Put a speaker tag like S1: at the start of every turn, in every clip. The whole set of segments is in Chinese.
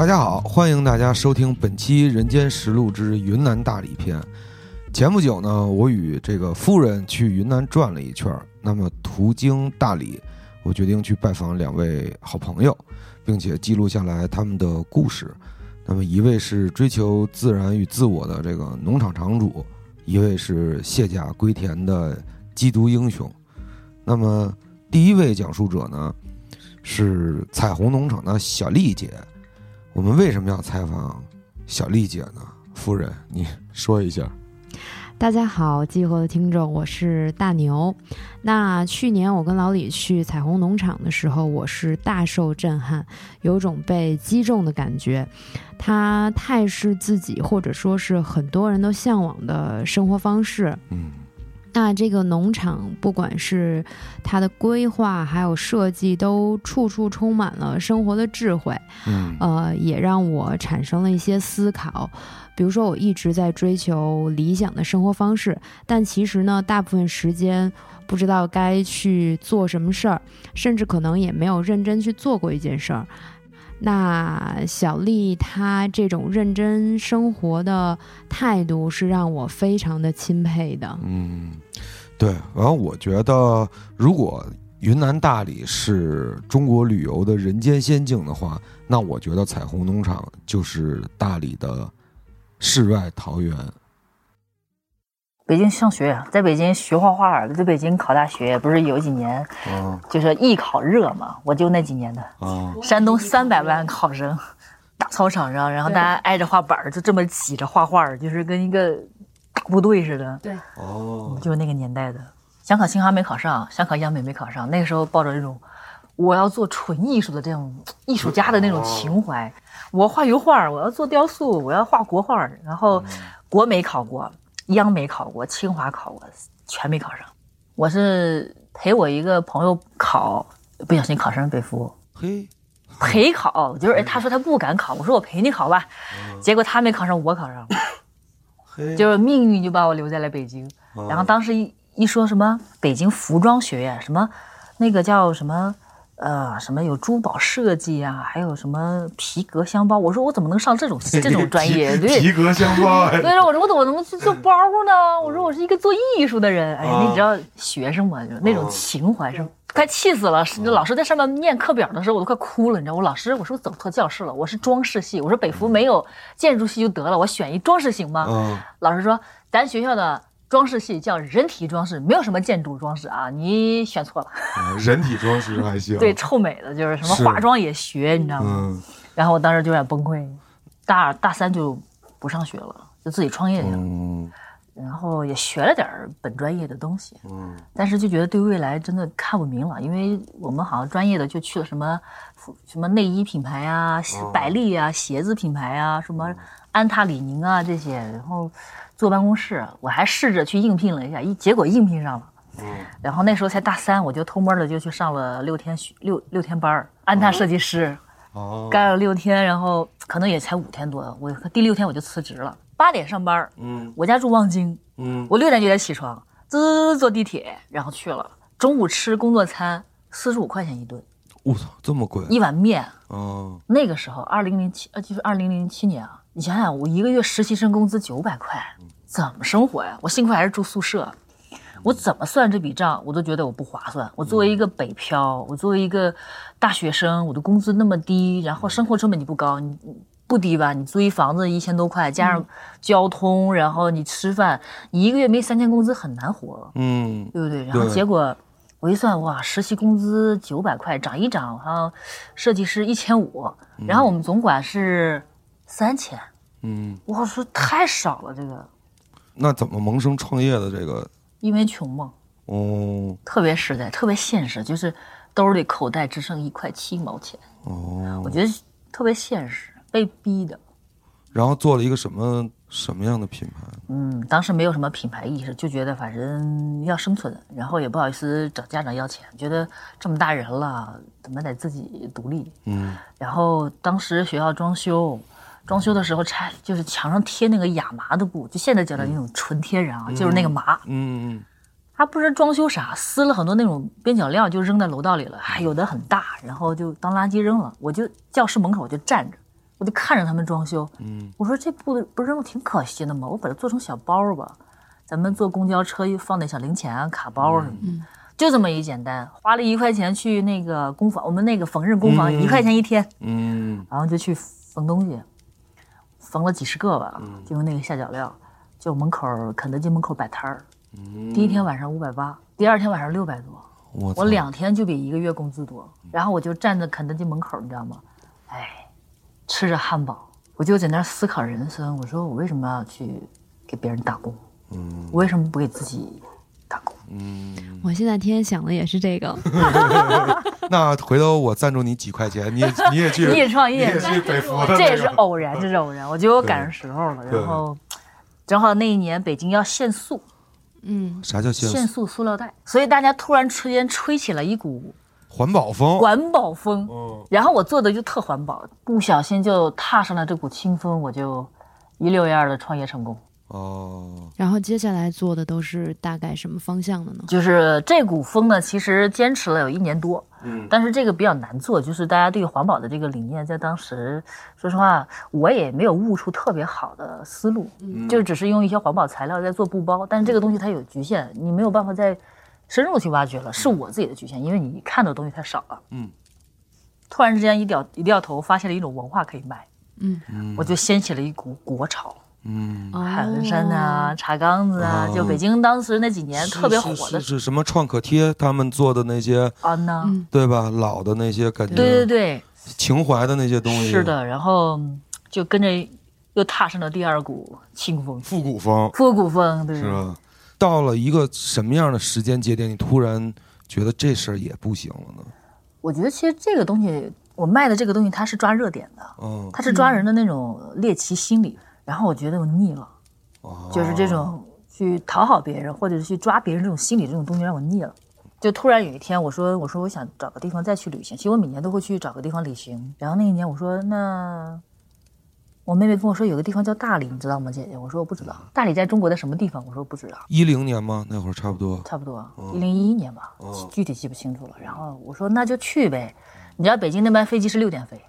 S1: 大家好，欢迎大家收听本期《人间实录之云南大理篇》。前不久呢，我与这个夫人去云南转了一圈，那么途经大理，我决定去拜访两位好朋友，并且记录下来他们的故事。那么一位是追求自然与自我的这个农场场主，一位是卸甲归田的缉毒英雄。那么第一位讲述者呢，是彩虹农场的小丽姐。我们为什么要采访小丽姐呢？夫人，你说一下。
S2: 大家好，集合的听众，我是大牛。那去年我跟老李去彩虹农场的时候，我是大受震撼，有种被击中的感觉。它太是自己，或者说是很多人都向往的生活方式。
S1: 嗯。
S2: 那这个农场，不管是它的规划，还有设计，都处处充满了生活的智慧。
S1: 嗯，
S2: 呃，也让我产生了一些思考。比如说，我一直在追求理想的生活方式，但其实呢，大部分时间不知道该去做什么事儿，甚至可能也没有认真去做过一件事儿。那小丽她这种认真生活的态度是让我非常的钦佩的。
S1: 嗯，对。然后我觉得，如果云南大理是中国旅游的人间仙境的话，那我觉得彩虹农场就是大理的世外桃源。
S3: 北京上学，在北京学画画，在北京考大学，不是有几年，就是艺考热嘛，我就那几年的。山东三百万考生，大操场上，然后大家挨着画板就这么挤着画画，就是跟一个大部队似的。
S2: 对，
S1: 哦，
S3: 就是那个年代的。想考清华没考上，想考央美没考上，那个时候抱着这种我要做纯艺术的这种艺术家的那种情怀，我画油画，我要做雕塑，我要画国画，然后国美考过。央美考过，清华考过，全没考上。我是陪我一个朋友考，不小心考上了北
S1: 服。嘿，
S3: 陪考就是他说他不敢考，我说我陪你考吧。结果他没考上，我考上了。就是命运就把我留在了北京。然后当时一一说什么北京服装学院，什么那个叫什么。呃，什么有珠宝设计啊，还有什么皮革箱包？我说我怎么能上这种 这种专业？对，
S1: 皮革箱包。
S3: 对，我说我怎么能去做包呢？我说我是一个做艺术的人。哎呀，你知道学生嘛，就那种情怀是快气死了。老师在上面念课表的时候，我都快哭了。你知道，我老师我说我走错教室了，我是装饰系。我说北服没有建筑系就得了，我选一装饰行吗？
S1: 嗯。
S3: 老师说咱学校的。装饰系叫人体装饰，没有什么建筑装饰啊，你选错了。
S1: 人体装饰还行。
S3: 对，臭美的就是什么化妆也学，你知道吗？
S1: 嗯。
S3: 然后我当时就有点崩溃，大二大三就不上学了，就自己创业去了。嗯。然后也学了点本专业的东西。嗯。但是就觉得对未来真的看不明了，因为我们好像专业的就去了什么什么内衣品牌啊、百丽啊、鞋子品牌啊、什么安踏、李宁啊这些，然后。坐办公室，我还试着去应聘了一下，一结果应聘上了，然后那时候才大三，我就偷摸的就去上了六天学六六天班儿，安踏设计师，
S1: 哦，
S3: 干了六天，然后可能也才五天多，我第六天我就辞职了，八点上班儿，
S1: 嗯。
S3: 我家住望京，
S1: 嗯，
S3: 我六点就得起床，滋坐地铁，然后去了，中午吃工作餐，四十五块钱一顿，
S1: 我操，这么贵？
S3: 一碗面。
S1: 哦，
S3: 那个时候，二零零七呃，就是二零零七年啊，你想想，我一个月实习生工资九百块，怎么生活呀？我幸亏还是住宿舍，我怎么算这笔账，我都觉得我不划算。我作为一个北漂，我作为一个大学生，我的工资那么低，然后生活成本你不高，你你不低吧？你租一房子一千多块，加上交通，然后你吃饭，你一个月没三千工资很难活。
S1: 嗯，
S3: 对不对？然后结果我一算，哇，实习工资九百块，涨一涨，好像设计师一千五，然后我们总管是三千，
S1: 嗯，
S3: 我说太少了，这个
S1: 那怎么萌生创业的这个？
S3: 因为穷嘛，
S1: 哦
S3: 特别实在，特别现实，就是兜里口袋只剩一块七毛钱，
S1: 哦，
S3: 我觉得特别现实，被逼的。
S1: 然后做了一个什么什么样的品牌？
S3: 嗯，当时没有什么品牌意识，就觉得反正要生存，然后也不好意思找家长要钱，觉得这么大人了，怎么得自己独立。
S1: 嗯
S3: 然后当时学校装修，装修的时候拆就是墙上贴那个亚麻的布，就现在讲的那种纯天然啊，就是那个麻。
S1: 嗯
S3: 他不知道装修啥，撕了很多那种边角料就扔在楼道里了，还有的很大，然后就当垃圾扔了。我就教室门口我就站着，我就看着他们装修。
S1: 嗯
S3: 我说这布不扔了挺可惜的吗？我把它做成小包吧，咱们坐公交车又放点小零钱啊、卡包什么的。就这么一简单，花了一块钱去那个工坊，我们那个缝纫工坊
S1: 嗯
S3: 一块钱一天，
S1: 嗯
S3: 然后就去缝东西，缝了几十个吧，就用那个下脚料，就门口肯德基门口摆摊第一天晚上五百八，第二天晚上六百多，
S1: 我
S3: 我两天就比一个月工资多。然后我就站在肯德基门口，你知道吗？哎，吃着汉堡，我就在那儿思考人生。我说我为什么要去给别人打工？
S1: 嗯
S3: 我为什么不给自己？
S1: 嗯，
S2: 我现在天天想的也是这个，
S1: 那回头我赞助你几块钱，你也你也去，
S3: 你也创业
S1: 你也去北服
S3: 这也是偶然，这是偶然。我觉得我赶上时候了。然后正好那一年北京要限塑，
S2: 嗯，
S1: 啥叫限
S3: 限塑塑料袋，所以大家突然之间吹起了一股
S1: 环保风？
S3: 环保风。
S1: 嗯
S3: 然后我做的就特环保，不小心就踏上了这股清风，我就一溜烟儿的创业成功。
S1: 哦，
S2: 然后接下来做的都是大概什么方向的呢？
S3: 就是这股风呢，其实坚持了有一年多，
S1: 嗯。
S3: 但是这个比较难做，就是大家对环保的这个理念，在当时，说实话，我也没有悟出特别好的思路，
S1: 嗯。
S3: 就只是用一些环保材料在做布包，但是这个东西它有局限，你没有办法再深入去挖掘了，是我自己的局限，因为你看到的东西太少了。
S1: 嗯，
S3: 突然之间一掉一掉头，发现了一种文化可以卖，
S2: 嗯，
S1: 嗯。
S3: 我就掀起了一股国潮，
S1: 嗯，
S3: 海伦衫啊、茶缸子啊，
S1: 哦
S3: 就北京当时那几年特别火的
S1: 是是是什么创可贴他们做的那些，
S3: 啊呢。
S2: 嗯
S1: 对吧？老的那些感觉，
S3: 对对对，
S1: 情怀的那些东西，
S3: 是，的，然后嗯就跟着又踏上了第二股清风，
S1: 复古风
S3: 复古风，对
S1: 是吧？到了一个什么样的时间节点，你突然觉得这事儿也不行了呢？
S3: 我觉得其实这个东西，我卖的这个东西，它是抓热点的，
S1: 嗯，
S3: 它是抓人的那种猎奇心理。然后我觉得我腻了，
S1: 哦
S3: 就是这种去讨好别人或者是去抓别人这种心理这种东西让我腻了。就突然有一天，我说我说我想找个地方再去旅行。其实我每年都会去找个地方旅行。然后那一年我说那。我妹妹跟我说有个地方叫大理，你知道吗，姐姐？我说我不知道。大理在中国的什么地方？我说不知道。
S1: 一零年吗？那会儿差不多。
S3: 差不多一零一一年吧，
S1: 嗯
S3: 具体记不清楚了。然后我说那就去呗，你知道北京那班飞机是六点飞，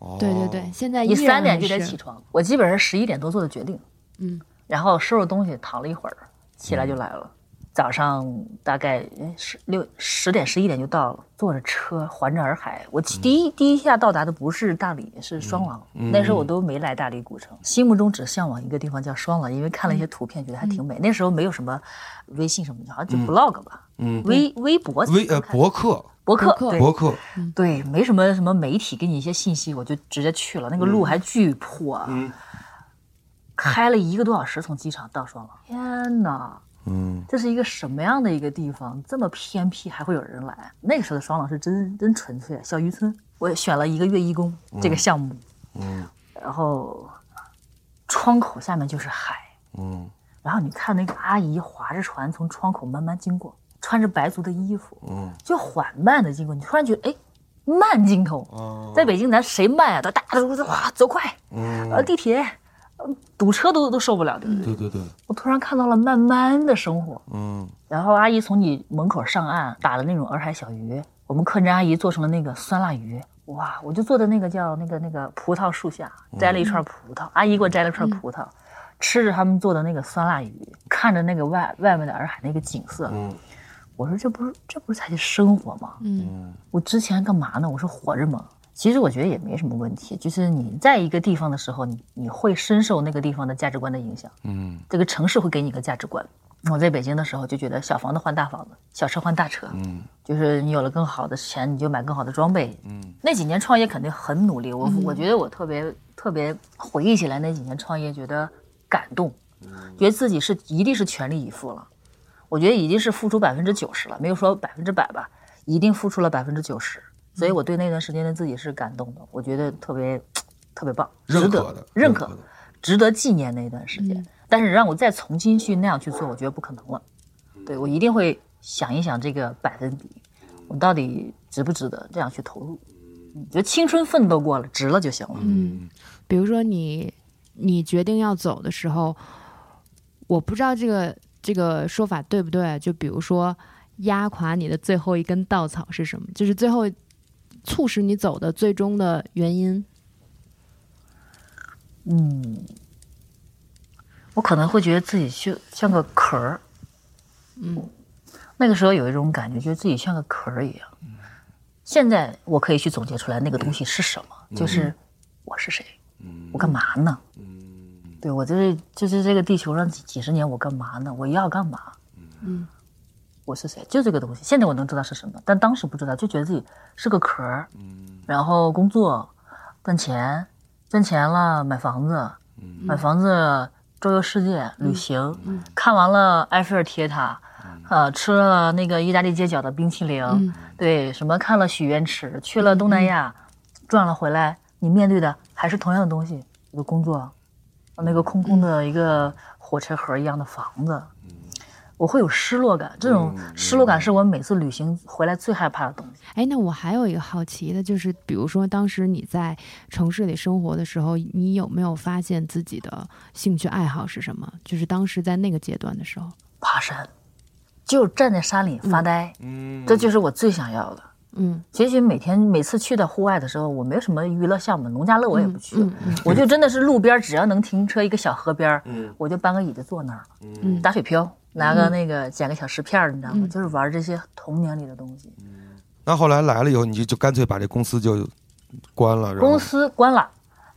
S1: 哦
S2: 对对对，，现在
S3: 你三点就得起床。我基本上十一点多做的决定，
S2: 嗯，
S3: 然后收拾东西躺了一会儿，起来就来了。早上大概哎十六十点十一点就到了，坐着车环着洱海。我第一、第一下到达的不是大理，是双廊。那时候我都没来大理古城，心目中只向往一个地方叫双廊，因为看了一些图片，觉得还挺美。那时候没有什么微信什么的，好像就 blog 吧，
S1: 嗯，
S3: 微微博
S1: 微呃博客。
S3: 博客
S2: 博客。
S3: 对，对，没什么什么媒体给你一些信息，我就直接去了。那个路还巨破开了一个多小时从机场到双廊。天哪，
S1: 嗯。
S3: 这是一个什么样的一个地方？这么偏僻还会有人来？那个时候的双廊是真真纯粹，小渔村。我选了一个月义工这个项目，
S1: 嗯。
S3: 然后窗口下面就是海，
S1: 嗯。
S3: 然后你看那个阿姨划着船从窗口慢慢经过，穿着白族的衣服，
S1: 嗯。
S3: 就缓慢的经过，你突然觉得哎，慢镜头。
S1: 哦。
S3: 在北京咱谁慢啊？都大家都说哇走快，
S1: 嗯。
S3: 呃地铁，呃堵车都都受不了，对不对？
S1: 对对对，
S3: 我突然看到了慢慢的生活，
S1: 嗯
S3: 然后阿姨从你门口上岸打的那种洱海小鱼，我们客人阿姨做成了那个酸辣鱼，哇！我就坐在那个叫那个那个葡萄树下，摘了一串葡萄，阿姨给我摘了串葡萄，吃着他们做的那个酸辣鱼，看着那个外外面的洱海那个景色，
S1: 嗯
S3: 我说这不是这不是才是生活吗？
S2: 嗯
S1: 嗯
S3: 我之前干嘛呢？我说活着吗？其实我觉得也没什么问题，就是你在一个地方的时候，你你会深受那个地方的价值观的影响。
S1: 嗯
S3: 这个城市会给你一个价值观。我在北京的时候就觉得小房子换大房子，小车换大车，
S1: 嗯
S3: 就是你有了更好的钱，你就买更好的装备。
S1: 嗯
S3: 那几年创业肯定很努力，我、我觉得我特别特别回忆起来那几年创业，觉得感动，觉得自己是一定是全力以赴了。我觉得已经是付出百分之九十了，没有说百分之百吧，一定付出了百分之九十。所以我对那段时间的自己是感动的，我觉得特别特别棒，值得
S1: 认可的
S3: 认可值得纪念那段时间。但是让我再重新去那样去做，我觉得不可能了。对我一定会想一想这个百分比，我到底值不值得这样去投入？嗯觉得青春奋斗过了，值了就行了。
S2: 嗯，比如说你你决定要走的时候，我不知道这个这个说法对不对，就比如说压垮你的最后一根稻草是什么？就是最后促使你走的最终的原因。
S3: 嗯，我可能会觉得自己就像个壳儿。
S2: 嗯
S3: 那个时候有一种感觉，觉得自己像个壳儿一样。现在我可以去总结出来，那个东西是什么？就是我是谁，我干嘛呢？对我就是就是这个地球上几几十年，我干嘛呢？我要干嘛？
S2: 嗯
S3: 我是谁？就这个东西。现在我能知道是什么，但当时不知道，就觉得自己是个壳儿。然后工作，赚钱，赚钱了买房子，买房子周游世界旅行，看完了埃菲尔铁塔，呃，吃了那个意大利街角的冰淇淋，
S2: 嗯
S3: 对，什么看了许愿池，去了东南亚，转了回来，你面对的还是同样的东西，一个工作，那个空空的一个火车盒一样的房子。我会有失落感，这种失落感是我每次旅行回来最害怕的东西。
S2: 哎，那我还有一个好奇的，就是比如说当时你在城市里生活的时候，你有没有发现自己的兴趣爱好是什么？就是当时在那个阶段的时候。
S3: 爬山，就站在山里发呆，
S1: 嗯
S3: 这就是我最想要的。
S2: 嗯，
S3: 其实每天每次去到户外的时候，我没有什么娱乐项目，农家乐我也不去，
S2: 嗯嗯
S3: 我就真的是路边只要能停车一个小河边，
S1: 嗯
S3: 我就搬个椅子坐那儿了，
S2: 嗯
S3: 打水漂，拿个那个捡个小石片儿，你知道吗？
S2: 嗯
S3: 就是玩这些童年里的东西。
S1: 那后来来了以后，你就就干脆把这公司就关了，然后
S3: 公司关了，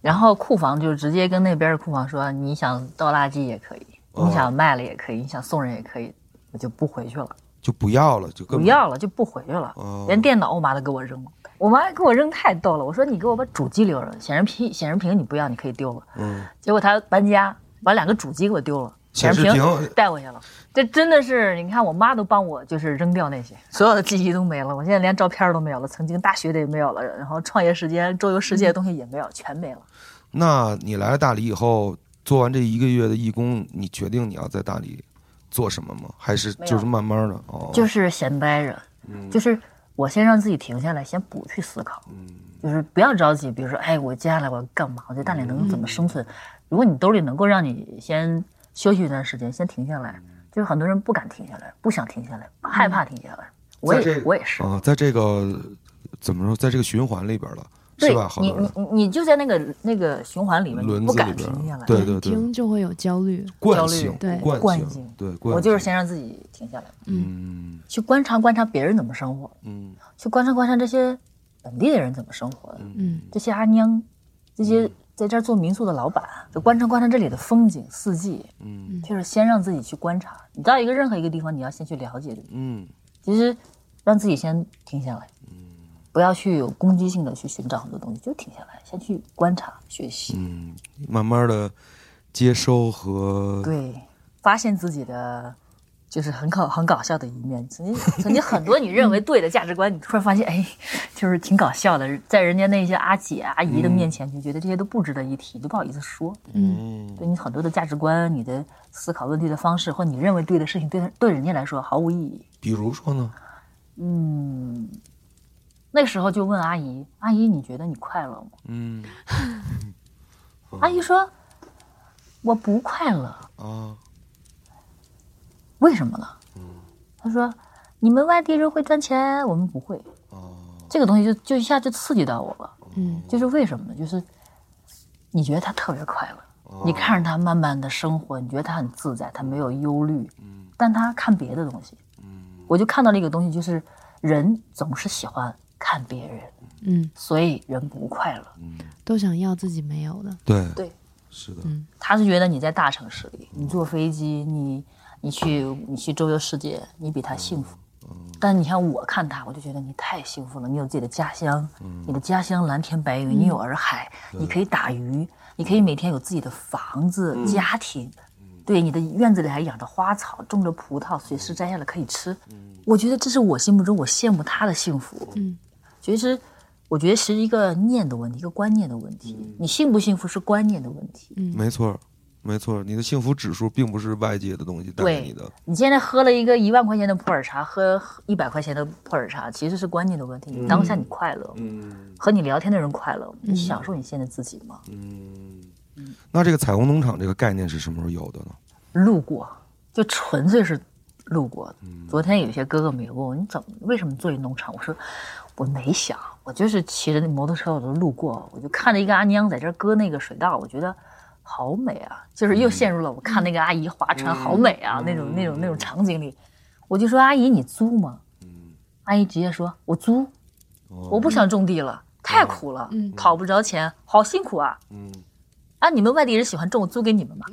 S3: 然后库房就直接跟那边的库房说，你想倒垃圾也可以，
S1: 哦
S3: 你想卖了也可以，你想送人也可以，我就不回去了。
S1: 就不要了，就根本
S3: 不要了，就不回去了。
S1: 哦
S3: 连电脑我妈都给我扔了。我妈给我扔太逗了，我说你给我把主机留着，显示屏显示屏你不要，你可以丢了。
S1: 嗯，
S3: 结果她搬家，把两个主机给我丢了，
S1: 显示
S3: 屏
S1: 屏
S3: 带回去了。这真的是，你看我妈都帮我就是扔掉那些，所有的记忆都没了。我现在连照片都没有了，曾经大学的也没有了，然后创业时间、周游世界的东西也没有，全没了。
S1: 那你来了大理以后，做完这一个月的义工，你决定你要在大理做什么吗？还是就是慢慢的哦，
S3: 就是闲待着，就是我先让自己停下来，先不去思考，就是不要着急。比如说，哎，我接下来我要干嘛？我在大理能怎么生存？如果你兜里能够让你先休息一段时间，先停下来，就是很多人不敢停下来，不想停下来，害怕停下来。我也
S1: 在这个
S3: 我也是，
S1: 啊，在这个怎么说，在这个循环里边了，
S3: 对
S1: 是吧？
S3: 你你你就在那个那个循环里面，你不敢停下来。
S1: 对对对，
S2: 听就会有焦虑。
S3: 焦虑
S1: 惯性，
S2: 对
S1: 惯性
S3: 惯性，
S1: 对，惯
S3: 我就是先让自己停下来，
S1: 嗯
S3: 去观察观察别人怎么生活，
S1: 嗯
S3: 去观察观察这些本地的人怎么生活的。
S2: 嗯
S3: 这些阿娘，这些在这儿做民宿的老板，就观察观察这里的风景、四季，
S1: 嗯。
S3: 就是先让自己去观察。你到一个任何一个地方，你要先去了解这个，
S1: 嗯。
S3: 其实让自己先停下来，嗯。不要去有攻击性的去寻找很多东西，就停下来，先去观察、学习，
S1: 嗯，慢慢的接收和
S3: 对，发现自己的就是很搞很搞笑的一面。曾经曾经很多你认为对的价值观，你突然发现，哎，就是挺搞笑的，在人家那些阿姐阿姨的面前，就觉得这些都不值得一提，就不好意思说。
S2: 嗯
S1: 嗯
S3: 对你很多的价值观、你的思考问题的方式，或你认为对的事情，对对人家来说毫无意义。
S1: 比如说呢？
S3: 嗯，那时候就问阿姨：“阿姨，你觉得你快乐吗
S1: 嗯？”
S3: 阿姨说：“我不快乐。
S1: 啊，
S3: 为什么呢？”他说：“你们外地人会赚钱，我们不会。
S1: 哦，
S3: 这个东西就就一下就刺激到我了。
S2: 嗯
S3: 就是为什么呢？就是你觉得他特别快乐，你看着他慢慢的生活，你觉得他很自在，他没有忧虑，嗯但他看别的东西。我就看到了一个东西，就是人总是喜欢看别人，
S2: 嗯，
S3: 所以人不快乐。
S2: 嗯都想要自己没有的。
S1: 对
S3: 对，
S1: 是的，嗯
S3: 他是觉得你在大城市里，你坐飞机，你你去你去周游世界，你比他幸福。但你看我看他，我就觉得你太幸福了，你有自己的家乡，你的家乡蓝天白云，你有洱海，你可以打鱼，你可以每天有自己的房子、家庭，对，你的院子里还养着花草，种着葡萄，随时摘下来可以吃。我觉得这是我心目中我羡慕他的幸福。
S2: 嗯，
S3: 其实我觉得是一个念的问题，一个观念的问题。你幸不幸福是观念的问题。
S1: 嗯没错，没错，你的幸福指数并不是外界的东西带给你的，
S3: 你现在喝了一个一万块钱的普洱茶，喝一百块钱的普洱茶，其实是观念的问题。你当下你快乐，
S1: 嗯
S3: 和你聊天的人快乐，你享受你现在自己吗？
S1: 嗯。那这个彩虹农场这个概念是什么时候有的呢？
S3: 路过，就纯粹是路过。昨天有些哥哥们也问我，你怎么为什么做一农场？我说我没想，我就是骑着那摩托车，我就路过，我就看着一个阿娘在这儿割那个水稻，我觉得好美啊！就是又陷入了我看那个阿姨划船好美啊、那种那种那种场景里，我就说阿姨你租吗？阿姨直接说我租，我不想种地了，太苦了，
S2: 嗯
S3: 讨不着钱，好辛苦啊。
S1: 嗯
S3: 啊，你们外地人喜欢种，我租给你们吧。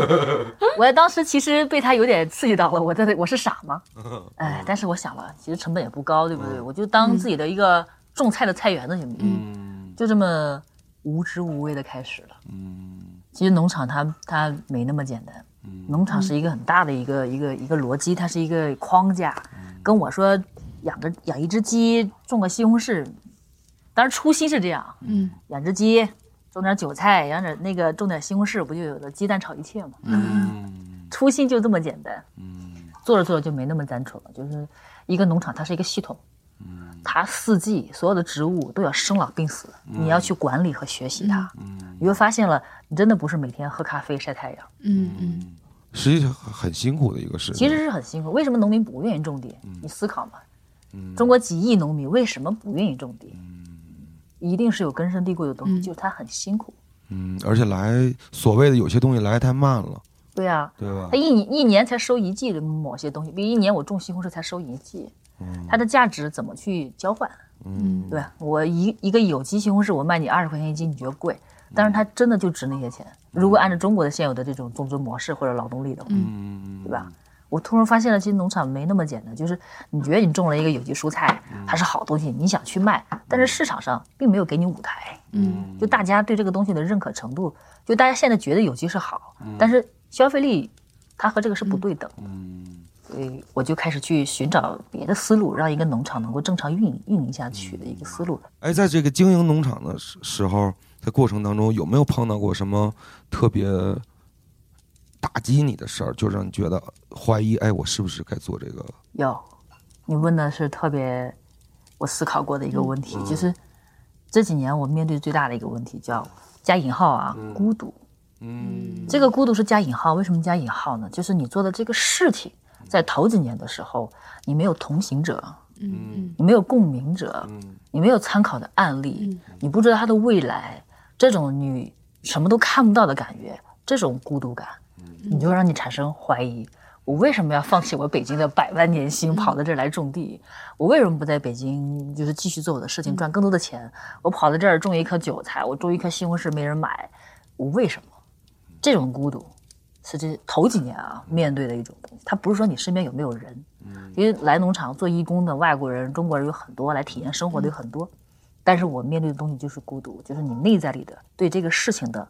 S3: 我当时其实被他有点刺激到了，我在我是傻吗？哎，但是我想了，其实成本也不高，对不对？我就当自己的一个种菜的菜园子行不行？
S1: 嗯
S3: 就这么无知无畏的开始了。
S1: 嗯
S3: 其实农场它它没那么简单，农场是一个很大的一个一个一个逻辑，它是一个框架。跟我说养个养一只鸡，种个西红柿，当然初心是这样，
S2: 嗯
S3: 养只鸡，种点韭菜，养点那个种点西红柿，不就有了鸡蛋炒一切吗？
S1: 嗯
S3: 初心就这么简单，
S1: 嗯
S3: 做着做着就没那么单纯了。就是一个农场，它是一个系统，
S1: 嗯
S3: 它四季所有的植物都要生老病死，你要去管理和学习它。
S1: 嗯
S3: 你会发现了，你真的不是每天喝咖啡晒太阳，
S2: 嗯嗯
S1: 实际上很辛苦的一个事情。
S3: 其实是很辛苦。为什么农民不愿意种地？你思考嘛。
S1: 嗯
S3: 中国几亿农民为什么不愿意种地？一定是有根深蒂固的东西，
S2: 嗯
S3: 就是他很辛苦。
S1: 嗯，而且来所谓的有些东西来太慢了，
S3: 对啊，
S1: 对吧
S3: 它？一年一年才收一季的某些东西，比如一年我种西红柿才收一季，它的价值怎么去交换？
S1: 嗯
S3: 对吧？我一一个有机西红柿，我卖你二十块钱一斤，你觉得贵？但是它真的就值那些钱。如果按照中国的现有的这种种植模式或者劳动力的话，
S1: 嗯
S3: 对吧？我突然发现了，其实农场没那么简单。就是你觉得你种了一个有机蔬菜，它是好东西，你想去卖，但是市场上并没有给你舞台。
S2: 嗯
S3: 就大家对这个东西的认可程度，就大家现在觉得有机是好，但是消费力它和这个是不对等的。
S1: 嗯
S3: 所以我就开始去寻找别的思路，让一个农场能够正常运营运营下去的一个思路。
S1: 哎，在这个经营农场的时时候，在过程当中有没有碰到过什么特别打击你的事儿，就让你觉得怀疑？哎，我是不是该做这个？
S3: 有，你问的是特别我思考过的一个问题，就是这几年我面对最大的一个问题叫加引号啊，孤独。
S1: 嗯
S3: 这个孤独是加引号，为什么加引号呢？就是你做的这个事情，在头几年的时候，你没有同行者，
S2: 嗯
S3: 你没有共鸣者，嗯你没有参考的案例，你不知道他的未来，这种你什么都看不到的感觉，这种孤独感，你就让你产生怀疑。我为什么要放弃我北京的百万年薪，跑到这儿来种地？我为什么不在北京就是继续做我的事情，赚更多的钱？我跑到这儿种一棵韭菜，我种一棵西红柿没人买，我为什么？这种孤独是这头几年啊面对的一种东西。它不是说你身边有没有人，因为来农场做义工的外国人、中国人有很多，来体验生活的有很多，但是我面对的东西就是孤独，就是你内在里的对这个事情的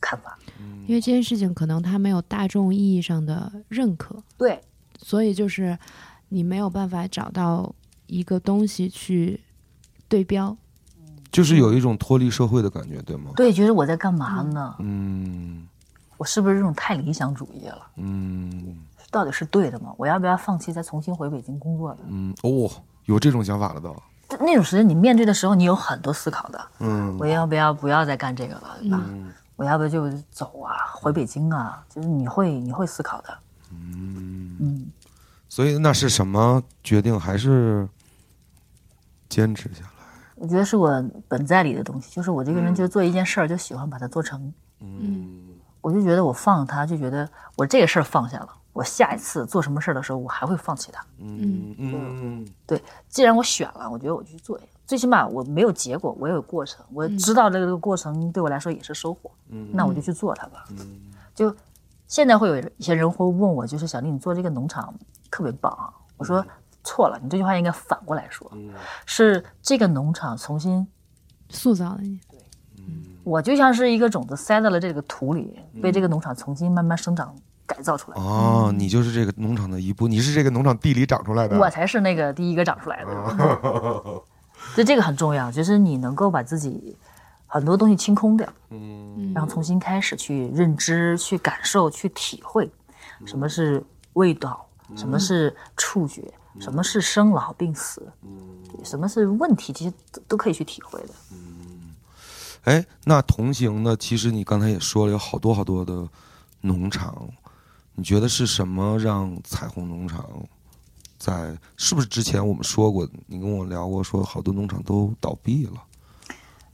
S3: 看法。
S2: 因为这件事情可能它没有大众意义上的认可。
S3: 对，
S2: 所以就是你没有办法找到一个东西去对标。
S1: 就是有一种脱离社会的感觉，对吗？
S3: 对，觉得我在干嘛呢？
S1: 嗯
S3: 我是不是这种太理想主义了？
S1: 嗯
S3: 到底是对的吗？我要不要放弃再重新回北京工作呢？
S1: 嗯，哦，有这种想法了都。
S3: 就那种时间，你面对的时候，你有很多思考的。
S1: 嗯
S3: 我要不要不要再干这个了，对吧？
S1: 嗯
S3: 我要不就走啊，回北京啊？就是你会你会思考的。
S1: 嗯，
S3: 嗯，
S1: 所以那是什么决定？还是坚持下来？
S3: 我觉得是我本在里的东西，就是我这个人，就做一件事儿就喜欢把它做成。
S1: 嗯
S3: 我就觉得我放它，就觉得我这个事儿放下了，我下一次做什么事儿的时候，我还会放弃它。
S1: 嗯。嗯嗯，对
S3: 既然我选了，我觉得我就去做。最起码我没有结果，我也有过程，我知道这个过程对我来说也是收获，
S1: 嗯
S3: 那我就去做它吧。
S1: 嗯。
S3: 就现在会有一些人会问我，就是小丽，你做这个农场特别棒啊。我说错了，你这句话应该反过来说，
S1: 嗯。
S3: 是这个农场重新，
S2: 塑造了你，
S3: 我就像是一个种子塞到了这个土里，被这个农场重新慢慢生长改造出来。
S1: 哦，你就是这个农场的一部，你是这个农场地里长出来的。
S3: 我才是那个第一个长出来的。所以这个很重要，就是你能够把自己很多东西清空掉，
S1: 嗯
S3: 然后重新开始去认知、去感受、去体会，什么是味道，什么是触觉，什么是生老病死，嗯什么是问题，其实都都可以去体会的。
S1: 嗯哎，那同行的，其实你刚才也说了，有好多好多的农场，你觉得是什么让彩虹农场在？是不是之前我们说过，你跟我聊过，说好多农场都倒闭了，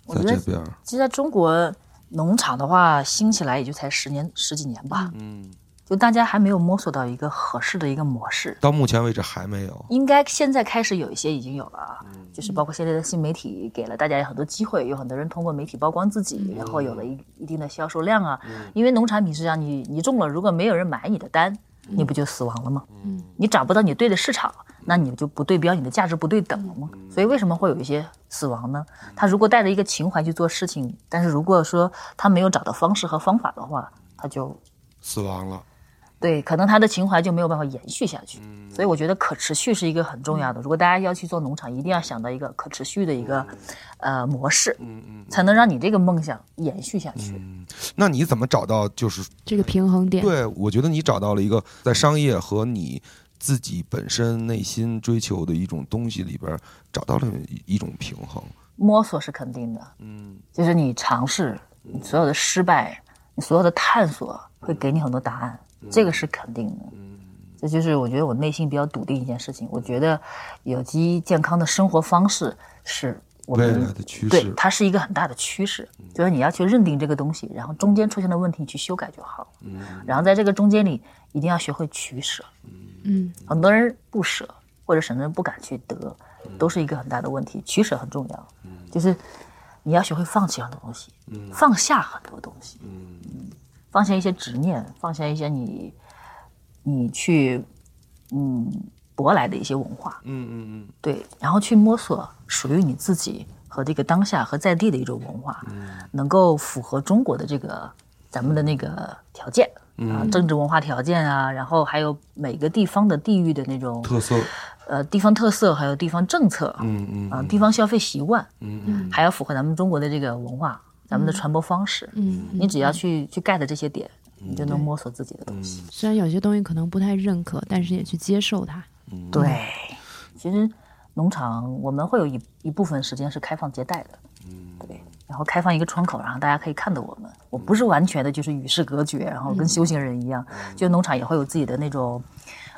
S1: 在这边儿，
S3: 其实在中国农场的话，兴起来也就才十年十几年吧，
S1: 嗯，
S3: 就大家还没有摸索到一个合适的一个模式。
S1: 到目前为止还没有。
S3: 应该现在开始有一些已经有了啊，就是包括现在的新媒体给了大家很多机会，有很多人通过媒体曝光自己，然后有了一一定的销售量啊。因为农产品是这样，你你种了，如果没有人买你的单，你不就死亡了吗？
S2: 嗯
S3: 你找不到你对的市场，那你就不对标，你的价值不对等了吗？所以为什么会有一些死亡呢？他如果带着一个情怀去做事情，但是如果说他没有找到方式和方法的话，他就
S1: 死亡了，
S3: 对，可能他的情怀就没有办法延续下去。所以我觉得可持续是一个很重要的。如果大家要去做农场，一定要想到一个可持续的一个呃模式，
S1: 嗯嗯
S3: 才能让你这个梦想延续下去。
S1: 嗯。那你怎么找到？就是
S2: 这个平衡点。
S1: 对我觉得你找到了一个在商业和你自己本身内心追求的一种东西里边找到了一一种平衡。
S3: 摸索是肯定的，
S1: 嗯
S3: 就是你尝试，你所有的失败，你所有的探索，会给你很多答案，这个是肯定的。这就是我觉得我内心比较笃定一件事情。我觉得有机健康的生活方式是我
S1: 未
S3: 们
S1: 来的趋
S3: 对，它是一个很大的趋势，就是你要去认定这个东西，然后中间出现的问题你去修改就好。然后在这个中间里，一定要学会取舍。
S2: 嗯
S3: 很多人不舍，或者甚至不敢去得，都是一个很大的问题。取舍很重要，就是你要学会放弃很多东西，放下很多东西，嗯放下一些执念，放下一些你你去嗯舶来的一些文化，
S1: 嗯嗯嗯。
S3: 对，然后去摸索属于你自己和这个当下和在地的一种文化，能够符合中国的这个咱们的那个条件啊，政治文化条件啊，然后还有每个地方的地域的那种
S1: 特色，
S3: 呃地方特色，还有地方政策，
S1: 嗯嗯
S3: 啊，地方消费习惯，
S1: 嗯嗯。
S3: 还要符合咱们中国的这个文化，咱们的传播方式。
S2: 嗯，
S3: 你只要去去 get 这些点，你就能摸索自己的东西。
S2: 虽然有些东西可能不太认可，但是也去接受它。
S3: 对，其实农场我们会有一一部分时间是开放接待的，嗯对，然后开放一个窗口，然后大家可以看到我们。我不是完全的就是与世隔绝，然后跟修行人一样，就农场也会有自己的那种，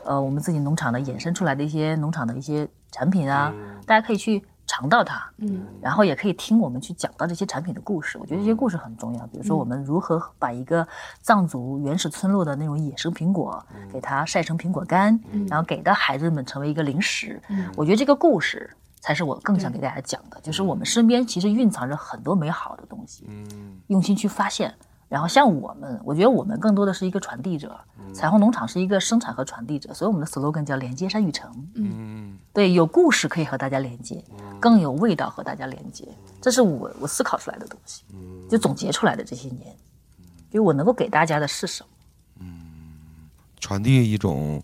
S3: 呃，我们自己农场的衍生出来的一些农场的一些产品啊，大家可以去尝到它，
S2: 嗯
S3: 然后也可以听我们去讲到这些产品的故事。我觉得这些故事很重要。比如说，我们如何把一个藏族原始村落的那种野生苹果，给它晒成苹果干，然后给到孩子们成为一个零食。我觉得这个故事才是我更想给大家讲的，就是我们身边其实蕴藏着很多美好的东西，
S1: 嗯
S3: 用心去发现。然后像我们，我觉得我们更多的是一个传递者，彩虹农场是一个生产和传递者，所以我们的 slogan 叫连接山与城。
S1: 嗯
S3: 对，有故事可以和大家连接，更有味道和大家连接，这是我我思考出来的东西，就总结出来的这些年，就我能够给大家的是什么？
S1: 嗯传递一种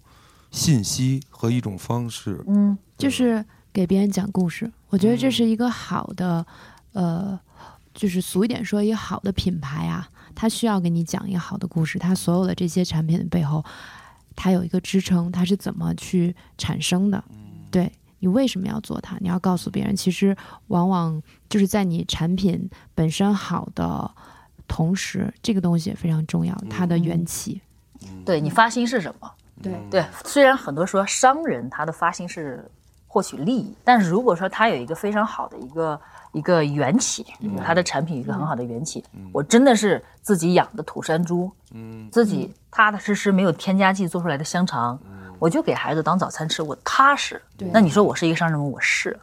S1: 信息和一种方式。
S3: 嗯，
S2: 就是给别人讲故事。我觉得这是一个好的，呃，就是俗一点说，一个好的品牌啊，它需要给你讲一个好的故事。他所有的这些产品的背后，它有一个支撑，它是怎么去产生的？对你为什么要做它？你要告诉别人，其实往往就是在你产品本身好的同时，这个东西也非常重要，它的缘起。
S3: 对你发心是什么？
S2: 对
S3: 对，虽然很多说商人他的发心是获取利益，但是如果说他有一个非常好的一个一个缘起，它的产品一个很好的缘起，我真的是自己养的土山猪，
S1: 嗯。
S3: 自己踏踏实实没有添加剂做出来的香肠，我就给孩子当早餐吃，我踏实。那你说我是一个商人吗？我是，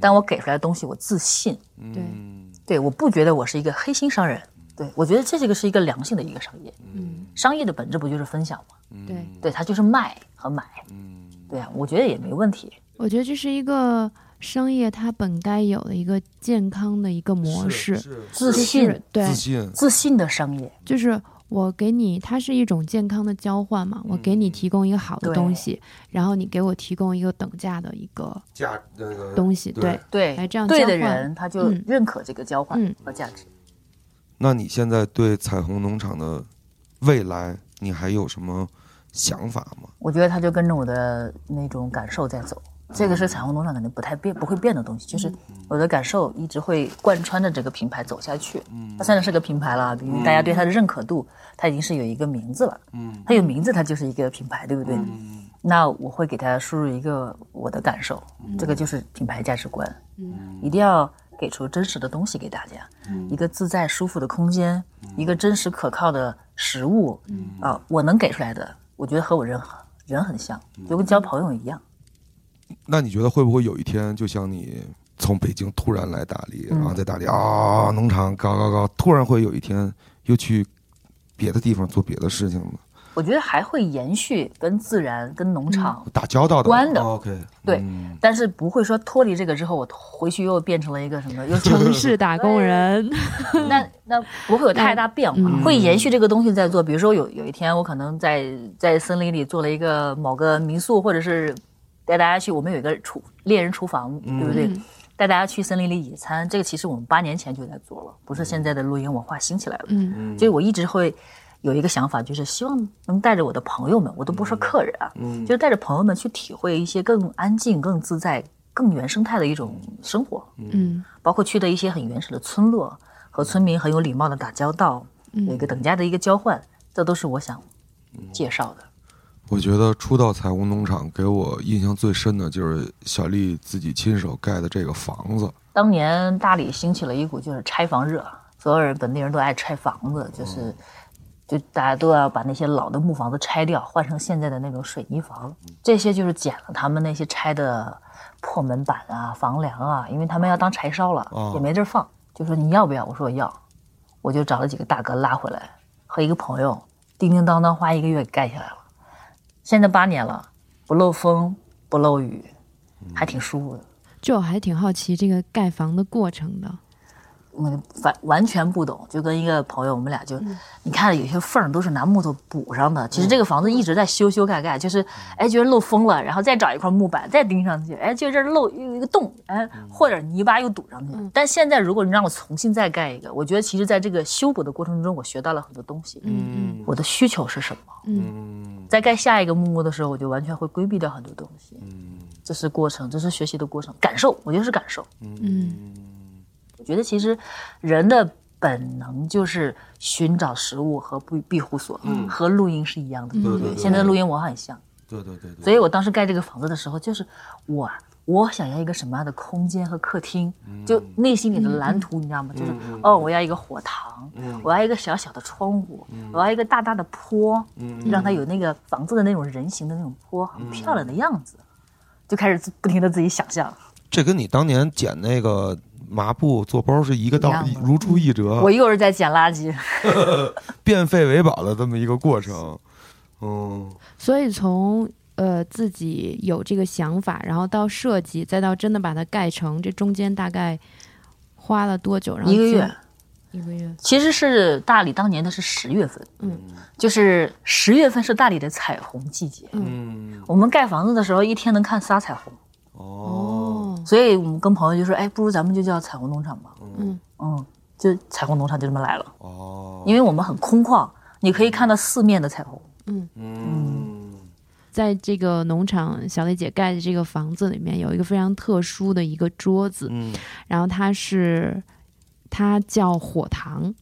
S3: 但我给出来的东西我自信，
S2: 对
S1: 嗯。
S3: 对，我不觉得我是一个黑心商人。对，我觉得这个是一个良性的一个商业，
S2: 嗯，
S3: 商业的本质不就是分享吗？
S2: 对。
S3: 对，它就是卖和买。
S1: 嗯。
S3: 对啊，我觉得也没问题。
S2: 我觉得这是一个商业它本该有的一个健康的一个模式，
S3: 自信，
S2: 对
S1: 自，信，
S3: 自信的商业，
S2: 就是我给你，它是一种健康的交换嘛，我给你提供一个好的东西，然后你给我提供一个等价的一个
S1: 价那个
S2: 东西，
S1: 对
S2: 对，这样
S3: 对的
S2: 交换
S3: 人他就
S2: 嗯
S3: 认可这个交换
S2: 嗯
S3: 和价值。
S1: 那你现在对彩虹农场的未来，你还有什么想法吗？
S3: 我觉得他就跟着我的那种感受在走，这个是彩虹农场可能不太变、不会变的东西，就是我的感受一直会贯穿着这个品牌走下去。它虽然是个品牌了，比如大家对它的认可度，它已经是有一个名字了。
S1: 嗯
S3: 它有名字，它就是一个品牌，对不对？那我会给它输入一个我的感受，这个就是品牌价值观。一定要给出真实的东西给大家，一个自在舒服的空间，一个真实可靠的食物。啊，我能给出来的，我觉得和我人很人很像，就跟交朋友一样。
S1: 那你觉得会不会有一天，就像你从北京突然来大理，
S3: 嗯。
S1: 然后在大理啊农场搞搞搞，突然会有一天又去别的地方做别的事情呢？
S3: 我觉得还会延续跟自然、跟农场，
S1: 打交道的。
S3: 关的。
S1: 哦 OK，
S3: 对
S1: 嗯。
S3: 但是不会说脱离这个之后，我回去又变成了一个什么，又
S2: 城市打工人，
S3: 那那不会有太大变化，
S2: 嗯。
S3: 会延续这个东西在做。比如说有有一天，我可能在在森林里做了一个某个民宿，或者是带大家去，我们有一个厨猎人厨房，对不对？
S2: 嗯
S3: 带大家去森林里野餐，这个其实我们八年前就在做了，不是现在的露营文化兴起来了。
S2: 嗯
S3: 所以我一直会有一个想法，就是希望能带着我的朋友们，我都不说客人啊，
S1: 嗯
S3: 就是带着朋友们去体会一些更安静、更自在、更原生态的一种生活。
S2: 嗯
S3: 包括去的一些很原始的村落，和村民很有礼貌的打交道，有一个等价的一个交换，这都是我想介绍的。
S1: 我觉得初到彩虹农场给我印象最深的就是小丽自己亲手盖的这个房子。
S3: 当年大理兴起了一股就是拆房热，所有人本地人都爱拆房子，就是。就大家都要把那些老的木房子拆掉，换成现在的那种水泥房。这些就是捡了他们那些拆的破门板啊、房梁啊，因为他们要当柴烧了，
S1: 哦
S3: 也没地儿放。就说你要不要？我说我要，我就找了几个大哥拉回来，和一个朋友叮叮当当花一个月给盖下来了。现在八年了，不漏风不漏雨，还挺舒服的。
S2: 就我还挺好奇这个盖房的过程的。
S3: 我完完全不懂，就跟一个朋友，我们俩就，你看有些缝儿都是拿木头补上的。其实这个房子一直在修修盖盖，就是哎觉得漏风了，然后再找一块木板再钉上去，哎觉得这儿漏有一个洞，哎或者泥巴又堵上去。但现在如果你让我重新再盖一个，我觉得其实在这个修补的过程中，我学到了很多东西。
S2: 嗯
S3: 我的需求是什么？
S1: 嗯
S3: 在盖下一个木屋的时候，我就完全会规避掉很多东西。嗯这是过程，这是学习的过程，感受，我觉得是感受。
S2: 嗯
S3: 我觉得其实人的本能就是寻找食物和庇庇护所，嗯。和录音是一样的，对不
S1: 对对
S3: 现在的露营文化很像，
S1: 对对对对，
S3: 所以我当时盖这个房子的时候，就是我我想要一个什么样的空间和客厅，就内心里的蓝图，你知道吗？就是哦，我要一个火塘，我要一个小小的窗户，我要一个大大的坡，让它有那个房子的那种人形的那种坡，很漂亮的样子，就开始不停的自己想象。
S1: 这跟你当年捡那个麻布做包是一个道
S3: 理
S1: 如出一辙。
S3: 我，又是在捡垃圾，
S1: 变废为宝的这么一个过程。嗯，
S2: 所以从呃自己有这个想法，然后到设计，再到真的把它盖成，这中间大概花了多久？然后
S3: 一个月，
S2: 一个月，
S3: 其实是大理当年的是十月份，
S2: 嗯。
S3: 就是十月份是大理的彩虹季节。
S1: 嗯，
S3: 我们盖房子的时候一天能看仨彩虹，
S1: 哦，
S3: 所以我们跟朋友就说，哎，不如咱们就叫彩虹农场吧。
S2: 嗯。
S3: 嗯，就彩虹农场就这么来了，
S1: 哦，
S3: 因为我们很空旷，你可以看到四面的彩虹。
S1: 嗯。
S2: 嗯，在这个农场，小蕾姐盖的这个房子里面有一个非常特殊的一个桌子，
S1: 嗯。
S2: 然后它是它叫火塘。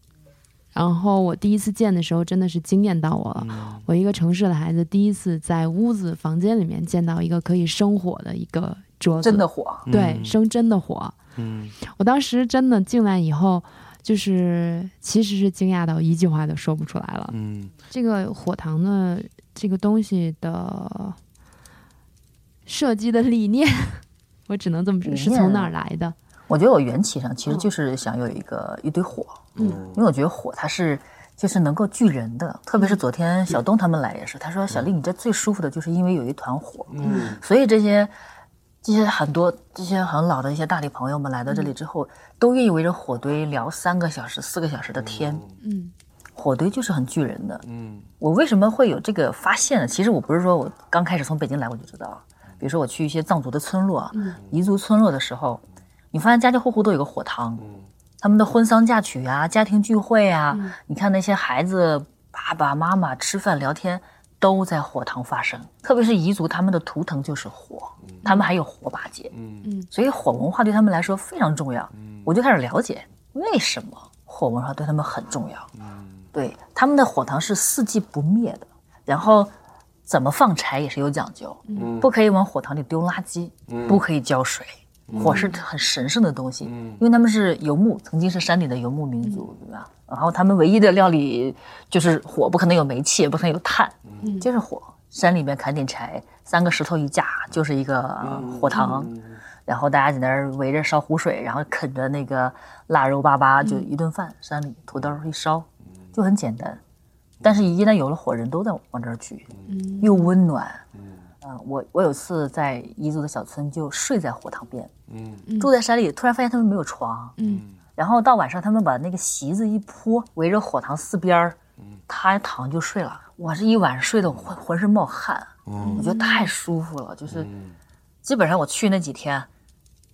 S2: 然后我第一次见的时候，真的是惊艳到我了。
S1: 嗯
S2: 我一个城市的孩子，第一次在屋子房间里面见到一个可以生火的一个桌子，
S3: 真的火，
S2: 对，生真的火。
S1: 嗯
S2: 我当时真的进来以后，就是其实是惊讶到一句话都说不出来了。
S1: 嗯
S2: 这个火塘的这个东西的设计的理念，我只能这么说，是从哪儿来的？
S3: 我觉得我缘起上其实就是想有一个一堆火，
S2: 嗯。
S3: 因为我觉得火它是就是能够聚人的，特别是昨天小东他们来也是，他说小丽你这最舒服的就是因为有一团火，
S1: 嗯。
S3: 所以这些这些很多这些很老的一些大理朋友们来到这里之后，都愿意围着火堆聊三个小时、四个小时的天，
S2: 嗯。
S3: 火堆就是很聚人的。
S1: 嗯。
S3: 我为什么会有这个发现呢？其实我不是说我刚开始从北京来我就知道，比如说我去一些藏族的村落、
S2: 嗯。
S3: 彝族村落的时候，你发现家家户户都有个火塘，他们的婚丧嫁娶啊、家庭聚会啊，
S2: 嗯
S3: 你看那些孩子爸爸妈妈吃饭聊天都在火塘发生，特别是彝族，他们的图腾就是火，他们还有火把节，
S1: 嗯
S2: 嗯
S3: 所以火文化对他们来说非常重要。我就开始了解为什么火文化对他们很重要。对，他们的火塘是四季不灭的，然后怎么放柴也是有讲究，
S1: 嗯
S3: 不可以往火塘里丢垃圾，不可以浇水。火是很神圣的东西，因为他们是游牧，曾经是山里的游牧民族，对吧？然后他们唯一的料理就是火，不可能有煤气，也不可能有炭，
S2: 嗯
S3: 就是火。山里面砍点柴，三个石头一架，就是一个呃火塘。然后大家在那儿围着烧湖水，然后啃着那个腊肉粑粑，就一顿饭。山里土豆一烧，就很简单。但是，一旦有了火，人都在往这儿聚，
S2: 嗯
S3: 又温暖。嗯、我我有次在彝族的小村就睡在火塘边，
S1: 嗯。
S3: 住在山里，突然发现他们没有床，
S2: 嗯。
S3: 然后到晚上他们把那个席子一铺，围着火塘四边儿，他躺就睡了。我这一晚上睡得我浑浑身冒汗，
S1: 嗯。
S3: 我觉得太舒服了。就是基本上我去那几天，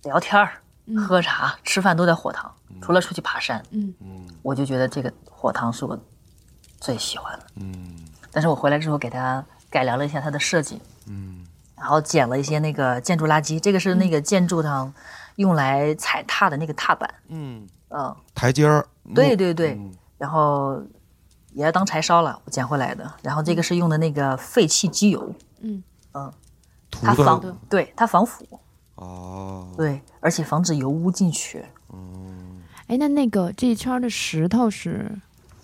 S3: 聊天儿、喝茶、吃饭都在火塘，除了出去爬山，
S2: 嗯嗯。
S3: 我就觉得这个火塘是我最喜欢的。
S1: 嗯。
S3: 但是我回来之后给他改良了一下它的设计，
S1: 嗯。
S3: 然后捡了一些那个建筑垃圾，这个是那个建筑上用来踩踏的那个踏板，
S1: 嗯，
S3: 嗯，
S1: 台阶儿，
S3: 对对对，
S1: 嗯。
S3: 然后也要当柴烧了，我捡回来的。然后这个是用的那个废弃机油，
S2: 嗯。
S1: 涂的
S3: 它防对。它防腐，
S1: 哦，
S3: 对，而且防止油污进去。
S2: 哎，那那个这一圈的石头是？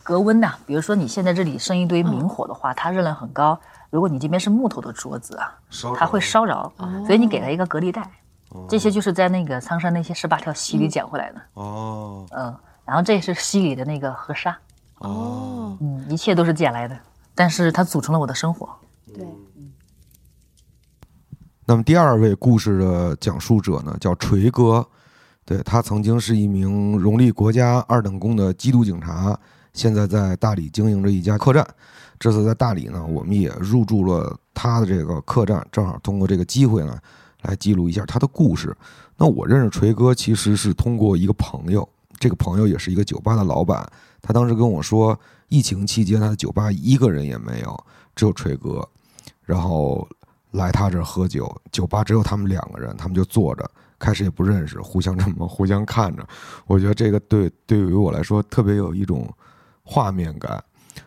S3: 隔温呐、比如说你现在这里生一堆明火的话，它热量很高。如果你这边是木头的桌子啊，
S1: 烧
S3: 它会烧着，所以你给它一个隔离带。这些就是在那个苍山那些十八条溪里捡回来的，
S1: 哦。
S3: 嗯，然后这是溪里的那个河沙，
S2: 哦，
S3: 嗯，一切都是捡来的，但是它组成了我的生活。
S2: 对，
S1: 那么第二位故事的讲述者呢，叫锤哥，对他曾经是一名荣立国家二等功的缉毒警察，现在在大理经营着一家客栈。这次在大理呢，我们也入住了他的这个客栈，正好通过这个机会呢，来记录一下他的故事。那我认识锤哥其实是通过一个朋友，这个朋友也是一个酒吧的老板，他当时跟我说，疫情期间他的酒吧一个人也没有，只有锤哥，然后来他这儿喝酒，酒吧只有他们两个人，他们就坐着，开始也不认识，互相这么互相看着，我觉得这个对对于我来说特别有一种画面感。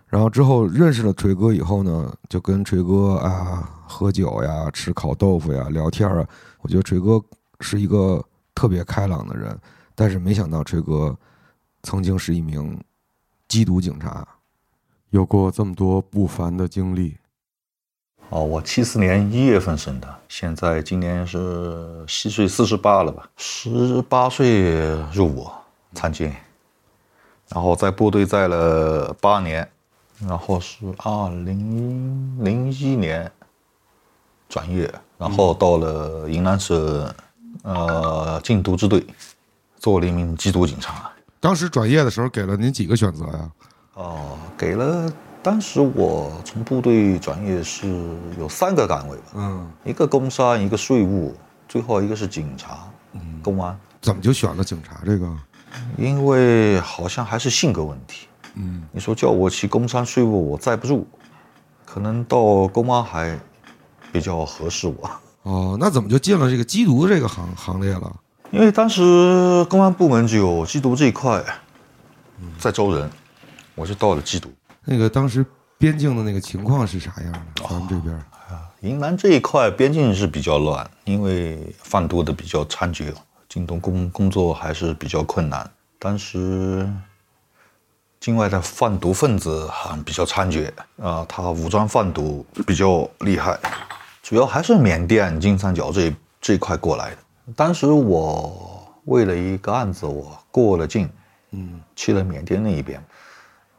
S1: 然后之后认识了锤哥以后呢，就跟锤哥啊喝酒呀、吃烤豆腐呀、聊天啊。我觉得锤哥是一个特别开朗的人，但是没想到锤哥曾经是一名缉毒警察，有过这么多不凡的经历。
S4: 哦，我七四年一月份生的，现在今年是虚岁四十八了吧？十八岁入伍参军，然后在部队在了八年，然后是二零零一年转业，然后到了云南省呃禁毒支队，做了一名缉毒警察。
S1: 当时转业的时候给了您几个选择呀？
S4: 哦，给了。当时我从部队转业是有三个岗位吧，
S1: 嗯，
S4: 一个工商，一个税务，最后一个是警察，
S1: 嗯
S4: 公安。
S1: 怎么就选了警察这个？
S4: 因为好像还是性格问题。
S1: 嗯，
S4: 你说叫我去工商税务，我载不住，可能到公安还比较合适我。
S1: 哦，那怎么就进了这个缉毒这个行行列了？
S4: 因为当时公安部门只有缉毒这一块在招人，我就到了缉毒。
S1: 那个当时边境的那个情况是啥样的？咱们这边啊
S4: 云南这一块边境是比较乱，因为贩毒的比较猖獗，进东工工作还是比较困难。当时境外的贩毒分子好像比较猖獗啊、他武装贩毒比较厉害，主要还是缅甸金三角这这一块过来的。当时我为了一个案子，我过了境，
S1: 嗯，
S4: 去了缅甸那一边。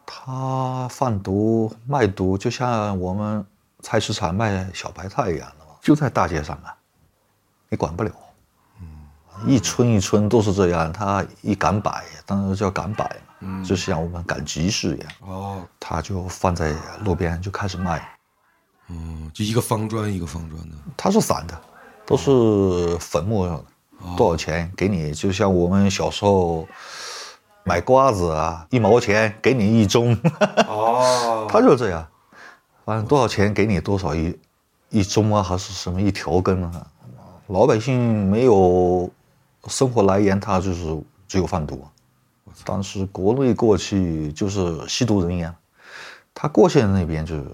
S4: 他贩毒卖毒，就像我们菜市场卖小白菜一样的嘛，就在大街上啊，你管不了。一村一村都是这样，他一赶摆，当时叫赶摆嘛，就像我们赶集市一样，
S1: 哦，
S4: 他就放在路边就开始卖。
S1: 嗯，就一个方砖一个方砖的。
S4: 它是散的，都是粉末，多少钱给你？就像我们小时候买瓜子啊，一毛钱给你一盅，
S1: 哦，
S4: 他就是这样，反正多少钱给你多少一一盅啊，还是什么一条根啊？老百姓没有生活来源，他就是只有贩毒。当时国内过去就是吸毒人员，他过去那边就是